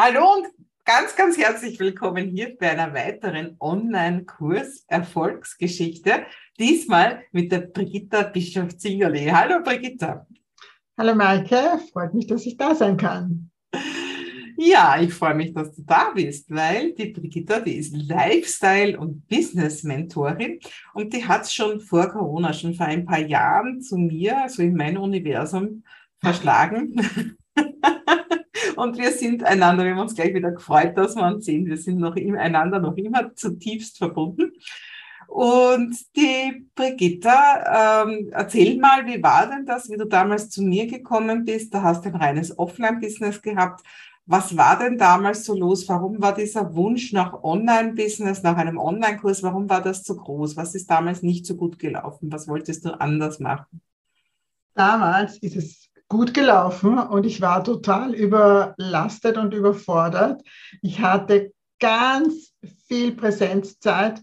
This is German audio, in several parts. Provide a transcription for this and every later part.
Hallo und ganz, ganz herzlich willkommen hier bei einer weiteren Online-Kurs Erfolgsgeschichte. Diesmal mit der Brigitta Bischof-Zingerli. Hallo Brigitta. Hallo Maike, freut mich, dass ich da sein kann. Ja, ich freue mich, dass du da bist, weil die Brigitta, die ist Lifestyle- und Business-Mentorin und die hat schon vor Corona, schon vor ein paar Jahren zu mir, so in mein Universum, verschlagen. Und wir sind einander, wir haben uns gleich wieder gefreut, dass wir uns sehen. Wir sind noch einander noch immer zutiefst verbunden. Und die Brigitta, ähm, erzähl mal, wie war denn das, wie du damals zu mir gekommen bist? Da hast du ein reines Offline-Business gehabt. Was war denn damals so los? Warum war dieser Wunsch nach Online-Business, nach einem Online-Kurs, warum war das so groß? Was ist damals nicht so gut gelaufen? Was wolltest du anders machen? Damals ist es gut gelaufen und ich war total überlastet und überfordert. Ich hatte ganz viel Präsenzzeit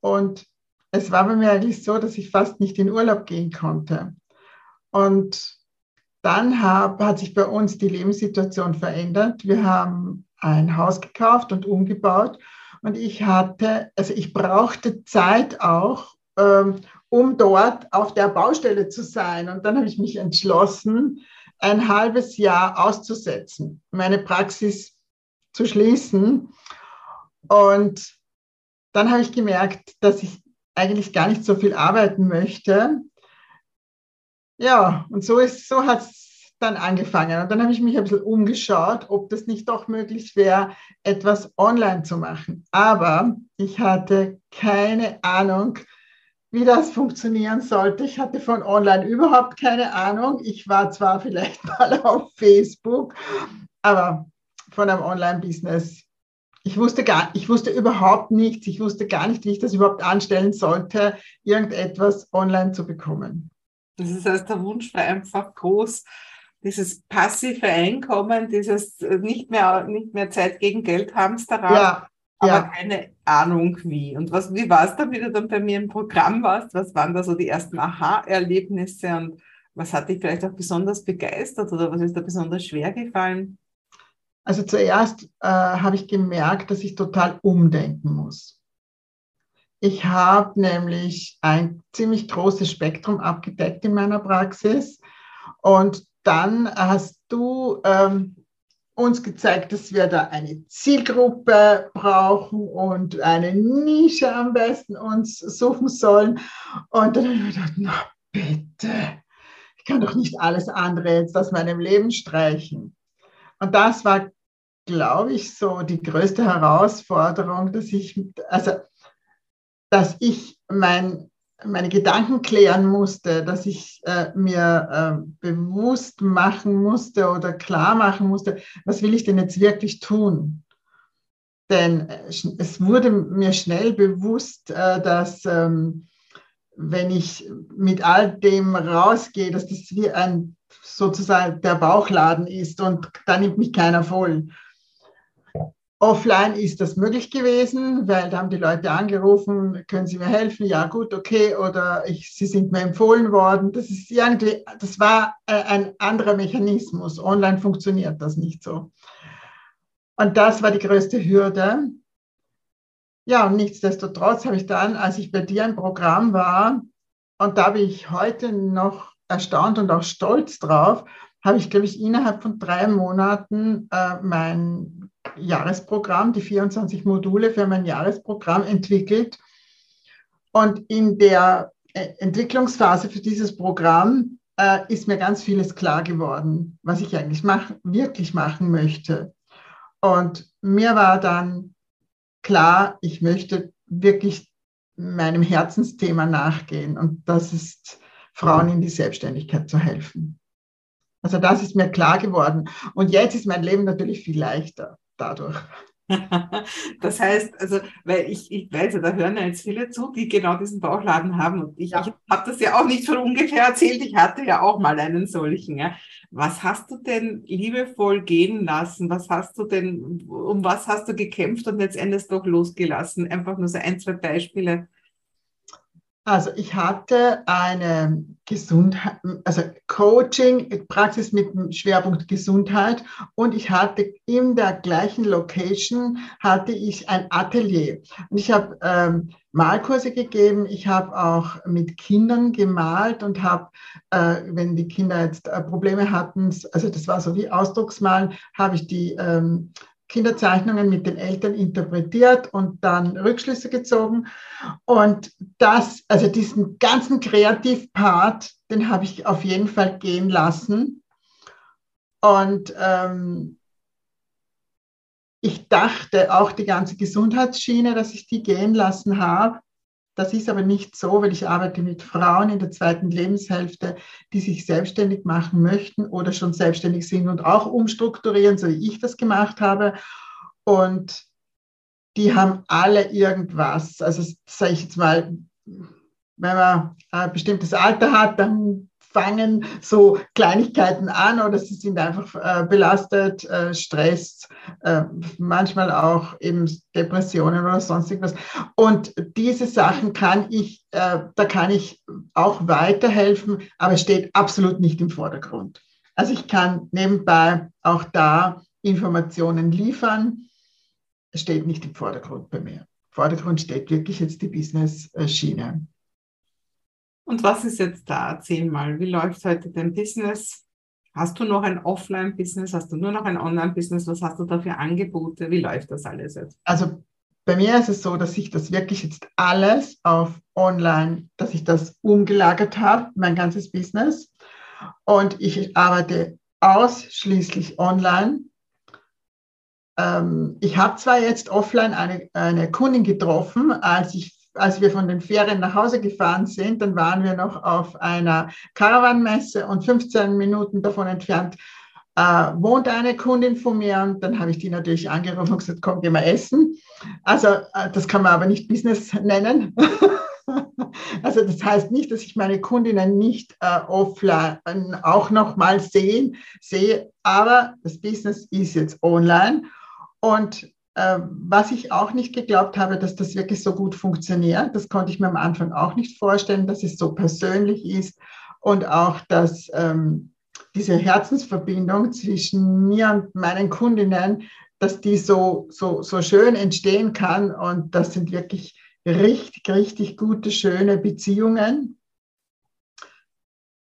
und es war bei mir eigentlich so, dass ich fast nicht in Urlaub gehen konnte. Und dann hab, hat sich bei uns die Lebenssituation verändert. Wir haben ein Haus gekauft und umgebaut und ich hatte, also ich brauchte Zeit auch, ähm, um dort auf der Baustelle zu sein. Und dann habe ich mich entschlossen, ein halbes Jahr auszusetzen, meine Praxis zu schließen. Und dann habe ich gemerkt, dass ich eigentlich gar nicht so viel arbeiten möchte. Ja, und so, so hat es dann angefangen. Und dann habe ich mich ein bisschen umgeschaut, ob das nicht doch möglich wäre, etwas online zu machen. Aber ich hatte keine Ahnung, wie das funktionieren sollte. Ich hatte von online überhaupt keine Ahnung. Ich war zwar vielleicht mal auf Facebook, aber von einem Online-Business. Ich wusste gar, ich wusste überhaupt nichts. Ich wusste gar nicht, wie ich das überhaupt anstellen sollte, irgendetwas online zu bekommen. Das ist also der Wunsch war einfach groß, dieses passive Einkommen, dieses nicht mehr, nicht mehr Zeit gegen Geld Hamsterrad. Ja aber ja. keine Ahnung wie. Und was, wie war es dann, wie du dann bei mir im Programm warst? Was waren da so die ersten Aha-Erlebnisse und was hat dich vielleicht auch besonders begeistert oder was ist da besonders schwer gefallen? Also zuerst äh, habe ich gemerkt, dass ich total umdenken muss. Ich habe nämlich ein ziemlich großes Spektrum abgedeckt in meiner Praxis und dann hast du ähm, uns gezeigt, dass wir da eine Zielgruppe brauchen und eine Nische am besten uns suchen sollen. Und dann habe ich mir gedacht, na bitte, ich kann doch nicht alles andere jetzt aus meinem Leben streichen. Und das war, glaube ich, so die größte Herausforderung, dass ich, also, dass ich mein meine Gedanken klären musste, dass ich äh, mir äh, bewusst machen musste oder klar machen musste, was will ich denn jetzt wirklich tun? Denn äh, es wurde mir schnell bewusst, äh, dass ähm, wenn ich mit all dem rausgehe, dass das wie ein sozusagen der Bauchladen ist und da nimmt mich keiner voll. Offline ist das möglich gewesen, weil da haben die Leute angerufen, können Sie mir helfen? Ja, gut, okay. Oder ich, Sie sind mir empfohlen worden. Das ist irgendwie, das war äh, ein anderer Mechanismus. Online funktioniert das nicht so. Und das war die größte Hürde. Ja, und nichtsdestotrotz habe ich dann, als ich bei dir im Programm war, und da bin ich heute noch erstaunt und auch stolz drauf, habe ich, glaube ich, innerhalb von drei Monaten äh, mein Jahresprogramm, die 24 Module für mein Jahresprogramm entwickelt. Und in der äh, Entwicklungsphase für dieses Programm äh, ist mir ganz vieles klar geworden, was ich eigentlich mach, wirklich machen möchte. Und mir war dann klar, ich möchte wirklich meinem Herzensthema nachgehen. Und das ist, Frauen in die Selbstständigkeit zu helfen. Also das ist mir klar geworden. Und jetzt ist mein Leben natürlich viel leichter dadurch. Das heißt, also, weil ich, ich weiß ja, da hören ja jetzt viele zu, die genau diesen Bauchladen haben. Und ich, ja. ich habe das ja auch nicht von ungefähr erzählt. Ich hatte ja auch mal einen solchen. Ja. Was hast du denn liebevoll gehen lassen? Was hast du denn, um was hast du gekämpft und letztendlich doch losgelassen? Einfach nur so ein, zwei Beispiele. Also ich hatte eine Gesundheit, also Coaching, Praxis mit dem Schwerpunkt Gesundheit und ich hatte in der gleichen Location hatte ich ein Atelier und ich habe ähm, Malkurse gegeben. Ich habe auch mit Kindern gemalt und habe, äh, wenn die Kinder jetzt äh, Probleme hatten, also das war so wie Ausdrucksmalen, habe ich die ähm, Kinderzeichnungen mit den Eltern interpretiert und dann Rückschlüsse gezogen. Und das, also diesen ganzen Kreativpart, den habe ich auf jeden Fall gehen lassen. Und ähm, ich dachte auch die ganze Gesundheitsschiene, dass ich die gehen lassen habe. Das ist aber nicht so, weil ich arbeite mit Frauen in der zweiten Lebenshälfte, die sich selbstständig machen möchten oder schon selbstständig sind und auch umstrukturieren, so wie ich das gemacht habe. Und die haben alle irgendwas. Also sage ich jetzt mal, wenn man ein bestimmtes Alter hat, dann fangen so Kleinigkeiten an oder sie sind einfach äh, belastet, äh, Stress, äh, manchmal auch eben Depressionen oder sonst irgendwas. Und diese Sachen kann ich, äh, da kann ich auch weiterhelfen, aber es steht absolut nicht im Vordergrund. Also ich kann nebenbei auch da Informationen liefern. Es steht nicht im Vordergrund bei mir. Vordergrund steht wirklich jetzt die Business-Schiene. Und was ist jetzt da? Erzähl mal, wie läuft heute dein Business? Hast du noch ein Offline-Business? Hast du nur noch ein Online-Business? Was hast du da für Angebote? Wie läuft das alles jetzt? Also bei mir ist es so, dass ich das wirklich jetzt alles auf Online, dass ich das umgelagert habe, mein ganzes Business. Und ich arbeite ausschließlich online. Ähm, ich habe zwar jetzt offline eine, eine Kundin getroffen, als ich als wir von den Ferien nach Hause gefahren sind, dann waren wir noch auf einer Caravan-Messe und 15 Minuten davon entfernt äh, wohnt eine Kundin von mir und dann habe ich die natürlich angerufen und gesagt, komm, gehen wir essen. Also äh, das kann man aber nicht Business nennen. also das heißt nicht, dass ich meine Kundinnen nicht äh, offline auch noch mal sehen, sehe, aber das Business ist jetzt online und was ich auch nicht geglaubt habe, dass das wirklich so gut funktioniert. Das konnte ich mir am Anfang auch nicht vorstellen, dass es so persönlich ist und auch, dass ähm, diese Herzensverbindung zwischen mir und meinen Kundinnen, dass die so, so, so schön entstehen kann. Und das sind wirklich richtig, richtig gute, schöne Beziehungen.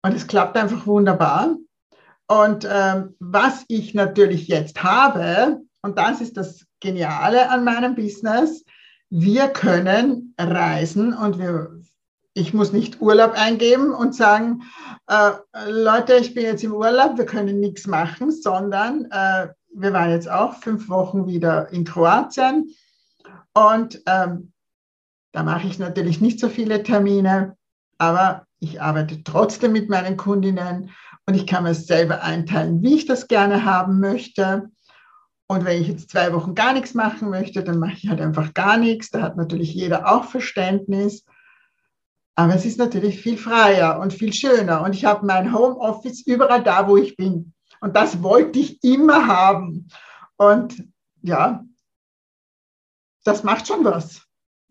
Und es klappt einfach wunderbar. Und ähm, was ich natürlich jetzt habe, und das ist das Geniale an meinem Business, wir können reisen und wir, ich muss nicht Urlaub eingeben und sagen, äh, Leute, ich bin jetzt im Urlaub, wir können nichts machen, sondern äh, wir waren jetzt auch fünf Wochen wieder in Kroatien und ähm, da mache ich natürlich nicht so viele Termine, aber ich arbeite trotzdem mit meinen Kundinnen und ich kann mir selber einteilen, wie ich das gerne haben möchte. Und wenn ich jetzt zwei Wochen gar nichts machen möchte, dann mache ich halt einfach gar nichts. Da hat natürlich jeder auch Verständnis. Aber es ist natürlich viel freier und viel schöner. Und ich habe mein Homeoffice überall da, wo ich bin. Und das wollte ich immer haben. Und ja, das macht schon was.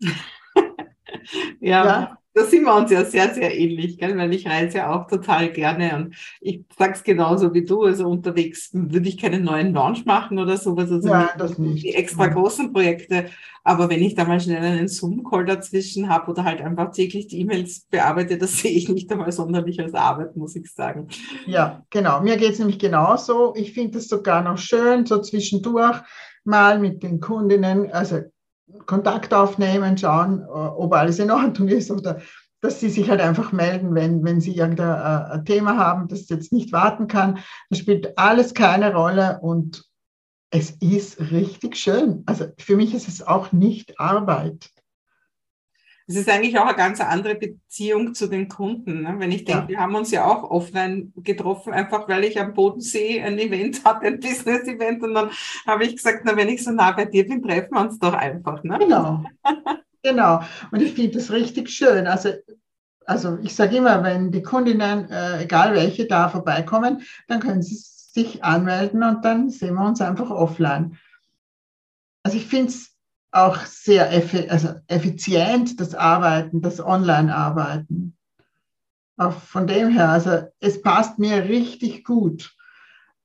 ja, ja, da sind wir uns ja sehr, sehr ähnlich, gell? weil ich reise ja auch total gerne und ich sage es genauso wie du. Also unterwegs würde ich keinen neuen Launch machen oder sowas, also ja, nicht. die extra großen Projekte. Aber wenn ich da mal schnell einen Zoom-Call dazwischen habe oder halt einfach täglich die E-Mails bearbeite, das sehe ich nicht einmal sonderlich als Arbeit, muss ich sagen. Ja, genau. Mir geht es nämlich genauso. Ich finde es sogar noch schön, so zwischendurch mal mit den Kundinnen, also Kontakt aufnehmen, schauen, äh, ob alles in Ordnung ist oder dass sie sich halt einfach melden, wenn, wenn sie irgendein äh, Thema haben, das jetzt nicht warten kann. Das spielt alles keine Rolle und es ist richtig schön. Also für mich ist es auch nicht Arbeit es ist eigentlich auch eine ganz andere Beziehung zu den Kunden. Ne? Wenn ich denke, ja. wir haben uns ja auch offline getroffen, einfach weil ich am Bodensee ein Event hatte, ein Business-Event. Und dann habe ich gesagt, na, wenn ich so nah bei dir bin, treffen wir uns doch einfach. Ne? Genau. genau. Und ich finde das richtig schön. Also also ich sage immer, wenn die Kundinnen, äh, egal welche, da vorbeikommen, dann können sie sich anmelden und dann sehen wir uns einfach offline. Also ich finde es auch sehr effi also effizient, das Arbeiten, das Online-Arbeiten. Auch von dem her, also es passt mir richtig gut.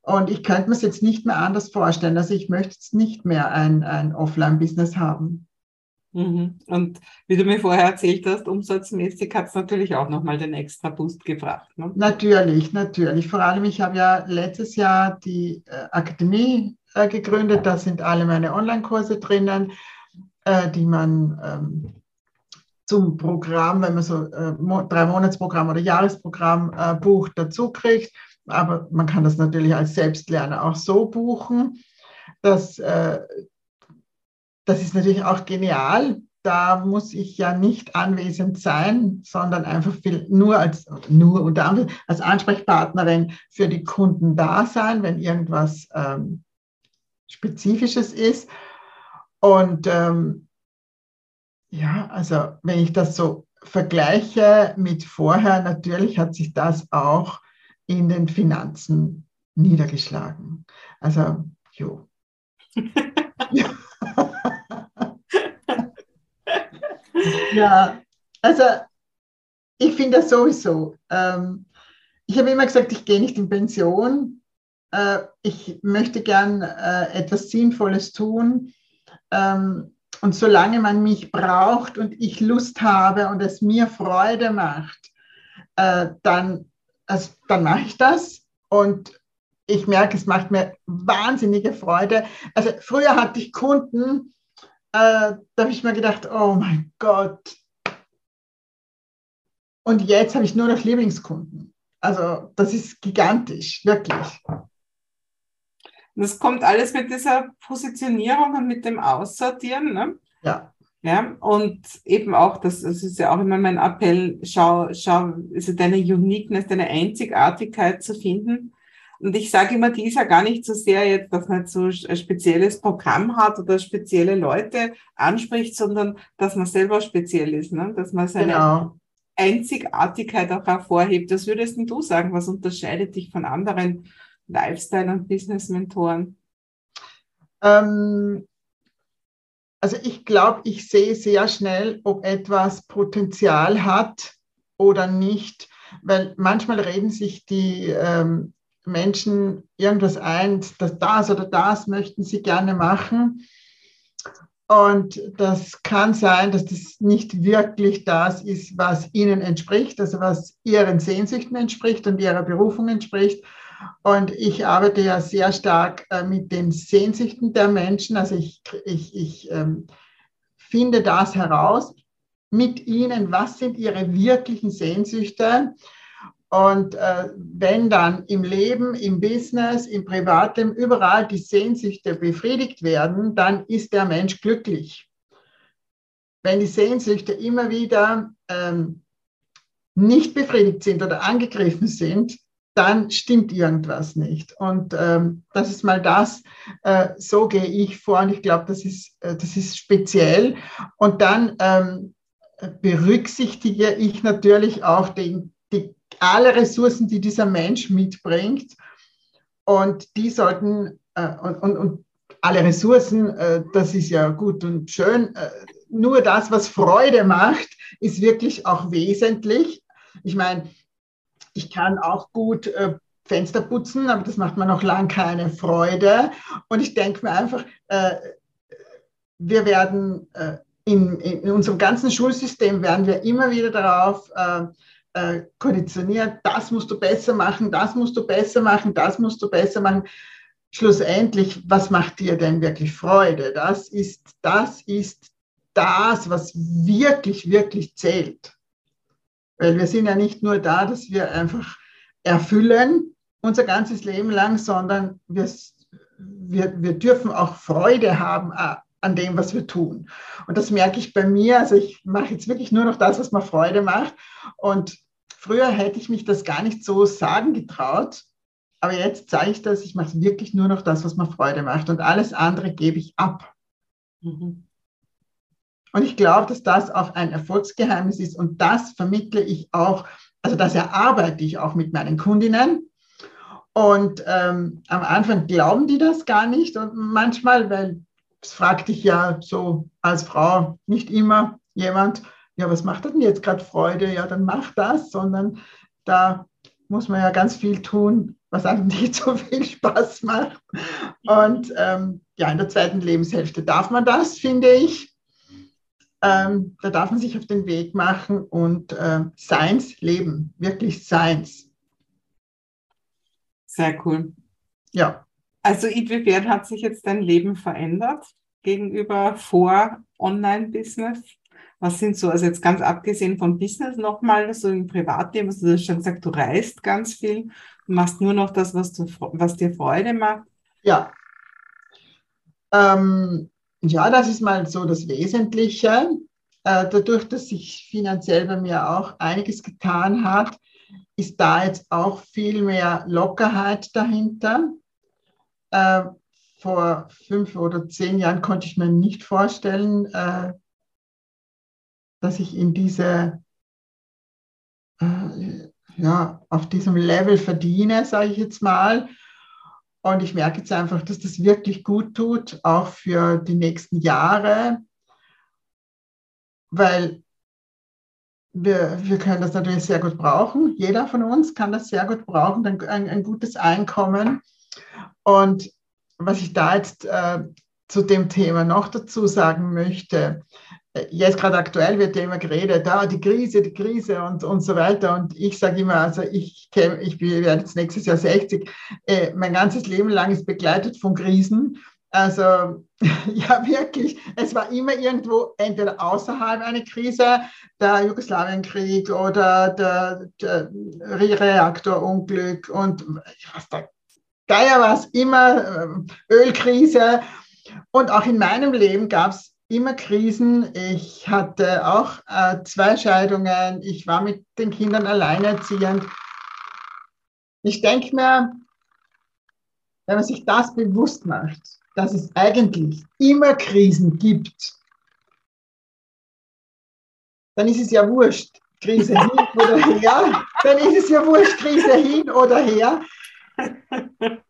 Und ich könnte mir es jetzt nicht mehr anders vorstellen. Also ich möchte jetzt nicht mehr ein, ein Offline-Business haben. Mhm. Und wie du mir vorher erzählt hast, umsatzmäßig hat es natürlich auch nochmal den extra Boost gebracht. Ne? Natürlich, natürlich. Vor allem, ich habe ja letztes Jahr die äh, Akademie äh, gegründet. Da sind alle meine Online-Kurse drinnen, äh, die man ähm, zum Programm, wenn man so äh, drei Monatsprogramm oder Jahresprogramm äh, bucht, dazu kriegt aber man kann das natürlich als Selbstlerner auch so buchen. Das, äh, das ist natürlich auch genial. Da muss ich ja nicht anwesend sein, sondern einfach viel, nur als, nur unter als Ansprechpartnerin für die Kunden da sein, wenn irgendwas ähm, Spezifisches ist. Und ähm, ja, also wenn ich das so vergleiche mit vorher, natürlich hat sich das auch in den Finanzen niedergeschlagen. Also, jo. ja, also ich finde das sowieso. Ähm, ich habe immer gesagt, ich gehe nicht in Pension. Äh, ich möchte gern äh, etwas Sinnvolles tun. Ähm, und solange man mich braucht und ich Lust habe und es mir Freude macht, äh, dann also dann mache ich das und ich merke, es macht mir wahnsinnige Freude. Also früher hatte ich Kunden, äh, da habe ich mir gedacht, oh mein Gott. Und jetzt habe ich nur noch Lieblingskunden. Also das ist gigantisch, wirklich. Das kommt alles mit dieser Positionierung und mit dem Aussortieren. Ne? Ja. Ja, und eben auch, das, das ist ja auch immer mein Appell, schau, schau, also deine Uniqueness, deine Einzigartigkeit zu finden. Und ich sage immer, die ist ja gar nicht so sehr jetzt, dass man so ein spezielles Programm hat oder spezielle Leute anspricht, sondern dass man selber speziell ist, ne? dass man seine genau. Einzigartigkeit auch hervorhebt. Was würdest denn du sagen? Was unterscheidet dich von anderen Lifestyle- und Business-Mentoren? Ähm, also ich glaube, ich sehe sehr schnell, ob etwas Potenzial hat oder nicht, weil manchmal reden sich die ähm, Menschen irgendwas ein, dass das oder das möchten sie gerne machen. Und das kann sein, dass das nicht wirklich das ist, was ihnen entspricht, also was ihren Sehnsüchten entspricht und ihrer Berufung entspricht. Und ich arbeite ja sehr stark äh, mit den Sehnsüchten der Menschen. Also ich, ich, ich ähm, finde das heraus mit ihnen, was sind ihre wirklichen Sehnsüchte. Und äh, wenn dann im Leben, im Business, im Privatleben überall die Sehnsüchte befriedigt werden, dann ist der Mensch glücklich. Wenn die Sehnsüchte immer wieder ähm, nicht befriedigt sind oder angegriffen sind, dann stimmt irgendwas nicht. Und ähm, das ist mal das, äh, so gehe ich vor und ich glaube, das, ist, äh, das ist speziell. Und dann ähm, berücksichtige ich natürlich auch den, die, alle Ressourcen, die dieser Mensch mitbringt. Und die sollten, äh, und, und, und, alle Ressourcen, äh, das ist ja gut und schön. Äh, nur das, was Freude macht, ist wirklich auch wesentlich. Ich meine, ich kann auch gut äh, Fenster putzen, aber das macht mir noch lang keine Freude. Und ich denke mir einfach, äh, wir werden äh, in, in, unserem ganzen Schulsystem werden wir immer wieder darauf äh, äh, konditioniert, das musst du besser machen, das musst du besser machen, das musst du besser machen. Schlussendlich, was macht dir denn wirklich Freude? Das ist, das ist das, was wirklich, wirklich zählt. Weil wir sind ja nicht nur da, dass wir einfach erfüllen unser ganzes Leben lang, sondern wir, wir, wir dürfen auch Freude haben an dem, was wir tun. Und das merke ich bei mir. Also ich mache jetzt wirklich nur noch das, was mir Freude macht. Und früher hätte ich mich das gar nicht so sagen getraut. Aber jetzt zeige ich das, ich mache wirklich nur noch das, was mir Freude macht. Und alles andere gebe ich ab. Mhm. Und ich glaube, dass das auch ein Erfolgsgeheimnis ist und das vermittle ich auch, also das erarbeite ich auch mit meinen Kundinnen. Und ähm, am Anfang glauben die das gar nicht und manchmal, weil das fragt dich ja so als Frau nicht immer jemand, ja, was macht denn jetzt gerade Freude? Ja, dann mach das, sondern da muss man ja ganz viel tun, was einem nicht so viel Spaß macht. Und ähm, ja, in der zweiten Lebenshälfte darf man das, finde ich. Ähm, da darf man sich auf den Weg machen und äh, Seins leben, wirklich Seins. Sehr cool. Ja. Also inwiefern hat sich jetzt dein Leben verändert gegenüber vor Online-Business? Was sind so, also jetzt ganz abgesehen vom Business nochmal, so im Privatleben, also du hast schon gesagt, du reist ganz viel, machst nur noch das, was, du, was dir Freude macht. Ja. Ähm, ja, das ist mal so das Wesentliche. Äh, dadurch, dass sich finanziell bei mir auch einiges getan hat, ist da jetzt auch viel mehr Lockerheit dahinter. Äh, vor fünf oder zehn Jahren konnte ich mir nicht vorstellen, äh, dass ich in diese, ja, auf diesem Level verdiene, sage ich jetzt mal. Und ich merke jetzt einfach, dass das wirklich gut tut, auch für die nächsten Jahre, weil wir, wir können das natürlich sehr gut brauchen. Jeder von uns kann das sehr gut brauchen, ein, ein, gutes Einkommen. Und was ich da jetzt äh, zu dem Thema noch dazu sagen möchte, jetzt gerade aktuell wird ja immer geredet, ah, die Krise, die Krise und, und so weiter. Und ich sage immer, also ich, ich werde jetzt nächstes Jahr 60. Äh, mein ganzes Leben lang ist begleitet von Krisen. Also ja, wirklich, es war immer irgendwo entweder außerhalb eine Krise, der Jugoslawienkrieg oder der, der Reaktorunglück und was da Geier war es immer, äh, Ölkrise. Und auch in meinem Leben gab es immer Krisen. Ich hatte auch äh, zwei Scheidungen. Ich war mit den Kindern alleinerziehend. Ich denke mir, wenn man sich das bewusst macht, dass es eigentlich immer Krisen gibt, dann ist es ja wurscht, Krise hin oder her. Dann ist es ja wurscht, Krise hin oder her.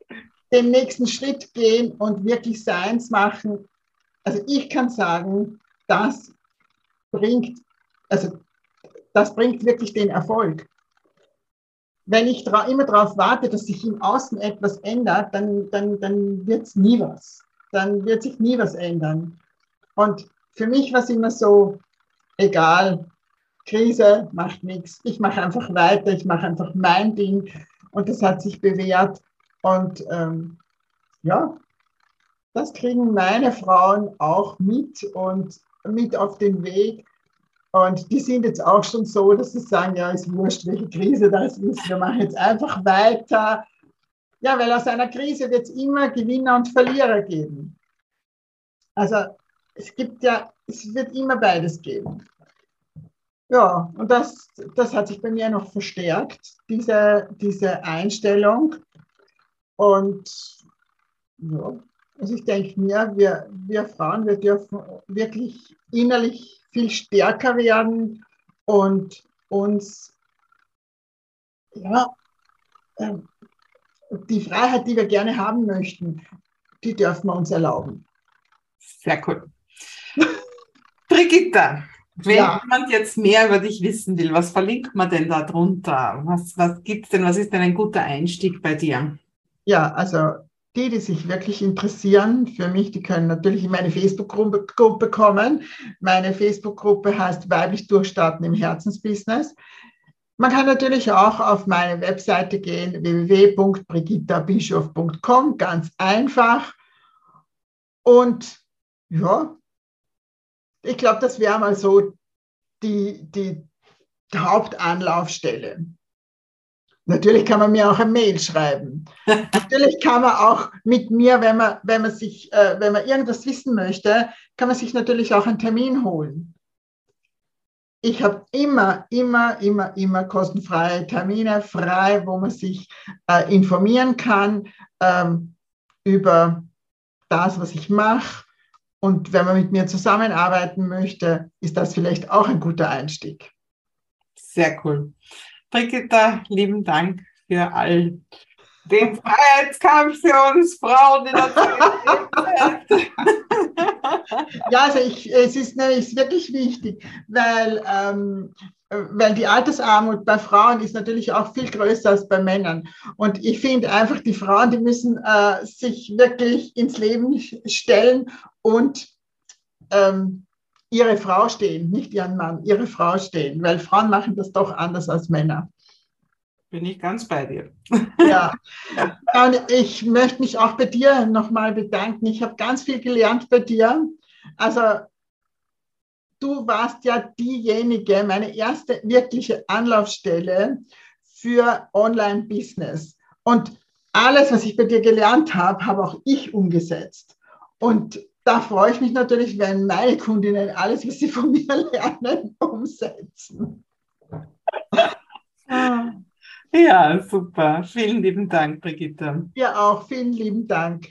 Den nächsten Schritt gehen und wirklich Seins machen also ich kann sagen, das bringt, also das bringt wirklich den Erfolg. Wenn ich immer darauf warte, dass sich im Außen etwas ändert, dann, dann, dann wird es nie was. Dann wird sich nie was ändern. Und für mich war es immer so, egal, Krise macht nichts. Ich mache einfach weiter, ich mache einfach mein Ding. Und das hat sich bewährt. Und ähm, ja, das kriegen meine Frauen auch mit und mit auf den Weg. Und die sind jetzt auch schon so, dass sie sagen, ja, ist wurscht, welche Krise das ist. Wir machen jetzt einfach weiter. Ja, weil aus einer Krise wird es immer Gewinner und Verlierer geben. Also es gibt ja, es wird immer beides geben. Ja, und das, das hat sich bei mir noch verstärkt, diese, diese Einstellung. Und ja, also ich denke mir, wir, wir Frauen, wir dürfen wirklich innerlich viel stärker werden und uns ja, äh, die Freiheit, die wir gerne haben möchten, die dürfen wir uns erlauben. Sehr cool. Brigitta, wenn ja. jemand jetzt mehr über dich wissen will, was verlinkt man denn da drunter? Was, was gibt es denn? Was ist denn ein guter Einstieg bei dir? Ja, also die, die sich wirklich interessieren für mich, die können natürlich in meine Facebook-Gruppe kommen. Meine Facebook-Gruppe heißt Weiblich Durchstarten im Herzensbusiness. Man kann natürlich auch auf meine Webseite gehen, www.brigittabischof.com, ganz einfach. Und ja, ich glaube, das wäre mal so die, die Hauptanlaufstelle. Natürlich kann man mir auch eine Mail schreiben. Natürlich kann man auch mit mir, wenn man, wenn man sich, äh, wenn man irgendwas wissen möchte, kann man sich natürlich auch einen Termin holen. Ich habe immer, immer, immer, immer kostenfreie Termine frei, wo man sich äh, informieren kann ähm, über das, was ich mache. Und wenn man mit mir zusammenarbeiten möchte, ist das vielleicht auch ein guter Einstieg. Sehr cool. Brigitta, lieben Dank für all den Freiheitskampf für uns Frauen in der. Ja, also ich, es ist, ist wirklich wichtig, weil, ähm, weil die Altersarmut bei Frauen ist natürlich auch viel größer als bei Männern. Und ich finde einfach, die Frauen, die müssen äh, sich wirklich ins Leben stellen und ähm, ihre Frau stehen, nicht ihren Mann, ihre Frau stehen, weil Frauen machen das doch anders als Männer. Bin ich ganz bei dir. Ja, und ich möchte mich auch bei dir nochmal bedanken. Ich habe ganz viel gelernt bei dir. Also du warst ja diejenige, meine erste wirkliche Anlaufstelle für Online-Business. Und alles, was ich bei dir gelernt habe, habe auch ich umgesetzt. Und da freue ich mich natürlich, wenn meine Kundinnen alles, was sie von mir lernen, umsetzen. Ja, super. Vielen lieben Dank, Brigitte. Ja, auch vielen lieben Dank.